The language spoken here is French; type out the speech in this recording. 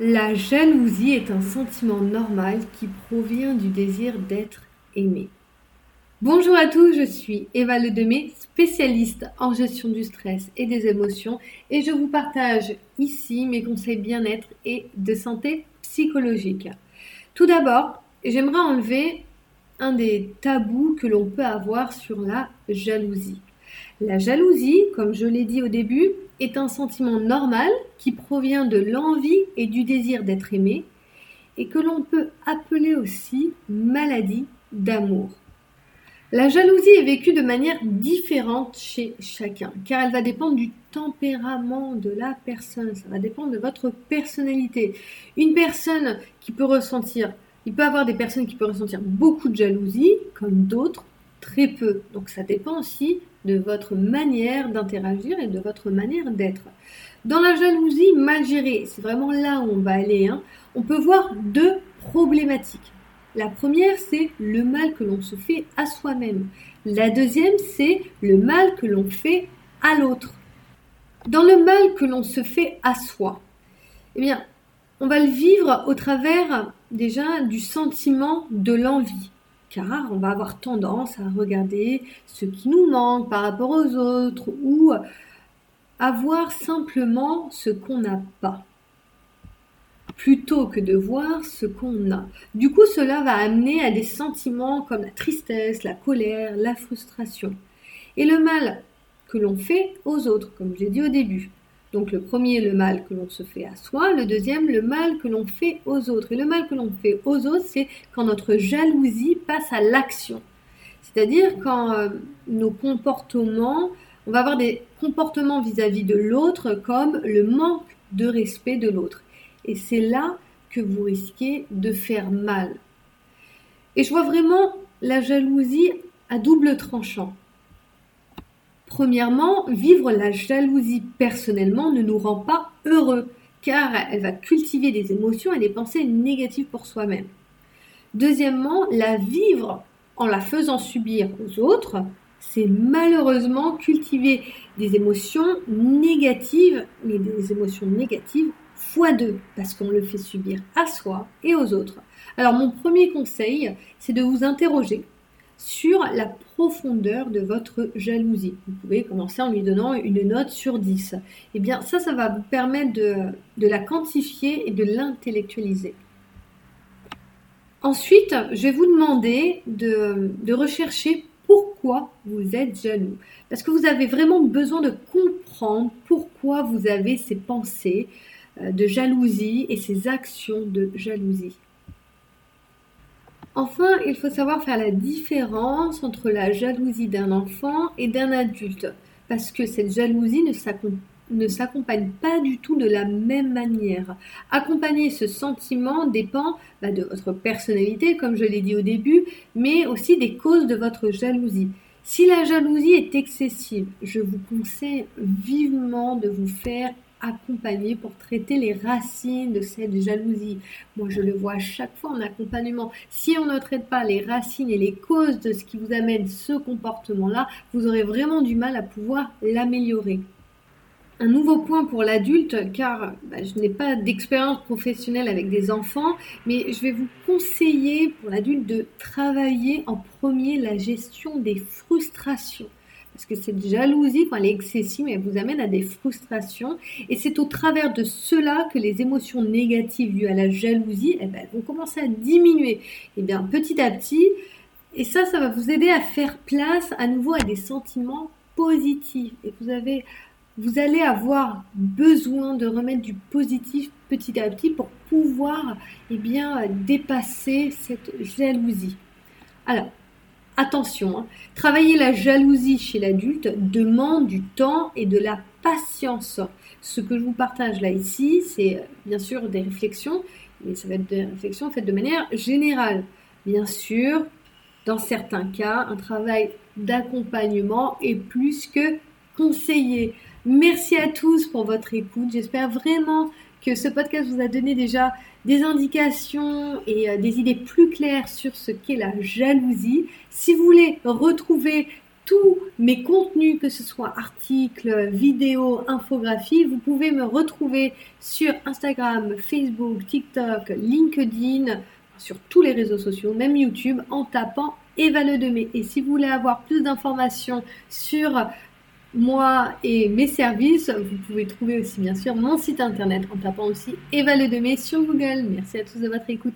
La jalousie est un sentiment normal qui provient du désir d'être aimé. Bonjour à tous, je suis Eva Ledemé, spécialiste en gestion du stress et des émotions et je vous partage ici mes conseils bien-être et de santé psychologique. Tout d'abord, j'aimerais enlever un des tabous que l'on peut avoir sur la jalousie. La jalousie, comme je l'ai dit au début, est un sentiment normal qui provient de l'envie et du désir d'être aimé et que l'on peut appeler aussi maladie d'amour. La jalousie est vécue de manière différente chez chacun, car elle va dépendre du tempérament de la personne, ça va dépendre de votre personnalité. Une personne qui peut ressentir, il peut avoir des personnes qui peuvent ressentir beaucoup de jalousie, comme d'autres très peu. Donc ça dépend aussi de votre manière d'interagir et de votre manière d'être. Dans la jalousie mal gérée, c'est vraiment là où on va aller, hein, on peut voir deux problématiques. La première, c'est le mal que l'on se fait à soi-même. La deuxième, c'est le mal que l'on fait à l'autre. Dans le mal que l'on se fait à soi, eh bien, on va le vivre au travers déjà du sentiment de l'envie car on va avoir tendance à regarder ce qui nous manque par rapport aux autres ou à voir simplement ce qu'on n'a pas plutôt que de voir ce qu'on a. Du coup, cela va amener à des sentiments comme la tristesse, la colère, la frustration. Et le mal que l'on fait aux autres, comme je l'ai dit au début. Donc le premier, le mal que l'on se fait à soi, le deuxième, le mal que l'on fait aux autres. Et le mal que l'on fait aux autres, c'est quand notre jalousie passe à l'action. C'est-à-dire quand euh, nos comportements, on va avoir des comportements vis-à-vis de l'autre comme le manque de respect de l'autre. Et c'est là que vous risquez de faire mal. Et je vois vraiment la jalousie à double tranchant. Premièrement, vivre la jalousie personnellement ne nous rend pas heureux, car elle va cultiver des émotions et des pensées négatives pour soi-même. Deuxièmement, la vivre en la faisant subir aux autres, c'est malheureusement cultiver des émotions négatives, mais des émotions négatives fois deux, parce qu'on le fait subir à soi et aux autres. Alors mon premier conseil, c'est de vous interroger sur la profondeur de votre jalousie. Vous pouvez commencer en lui donnant une note sur 10. Eh bien, ça, ça va vous permettre de, la quantifier et de l'intellectualiser. Ensuite, je vais vous demander de, rechercher pourquoi vous êtes jaloux. Parce que vous avez vraiment besoin de comprendre pourquoi vous avez ces pensées euh, de jalousie et ces actions de jalousie. Enfin, il faut savoir faire la différence entre la jalousie d'un enfant et d'un adulte, parce que cette jalousie ne s'accompagne pas du tout de la même manière. Accompagner ce sentiment dépend bah, de votre personnalité, comme je l'ai dit au début, mais aussi des causes de votre jalousie. Si la jalousie est excessive, je vous conseille vivement de vous faire accompagner pour traiter les racines de cette jalousie. Moi, je le vois à chaque fois en accompagnement. Si on ne traite pas les racines et les causes de ce qui vous amène ce comportement-là, vous aurez vraiment du mal à pouvoir l'améliorer. Un nouveau point pour l'adulte, car bah, je n'ai pas d'expérience professionnelle avec des enfants, mais je vais vous conseiller pour l'adulte de travailler en premier la gestion des frustrations. Parce que cette jalousie, quand elle est excessive, elle vous amène à des frustrations. Et c'est au travers de cela que les émotions négatives dues à la jalousie eh ben, vont commencer à diminuer. Et eh bien petit à petit, et ça, ça va vous aider à faire place à nouveau à des sentiments positifs. Et vous avez, vous allez avoir besoin de remettre du positif petit à petit pour pouvoir, eh bien, dépasser cette jalousie. Alors, Attention, hein. travailler la jalousie chez l'adulte demande du temps et de la patience. Ce que je vous partage là ici, c'est euh, bien sûr des réflexions, mais ça va être des réflexions faites de manière générale. Bien sûr, dans certains cas, un travail d'accompagnement est plus que conseillé. Merci à tous pour votre écoute. J'espère vraiment que ce podcast vous a donné déjà des indications et euh, des idées plus claires sur ce qu'est la jalousie. Si vous voulez retrouver tous mes contenus, que ce soit articles, vidéos, infographies, vous pouvez me retrouver sur Instagram, Facebook, TikTok, LinkedIn, sur tous les réseaux sociaux, même YouTube, en tapant Eva Le Demé. Et si vous voulez avoir plus d'informations sur moi et mes services, vous pouvez trouver aussi bien sûr mon site internet en tapant aussi Eva Le Demé sur Google. Merci à tous de votre écoute.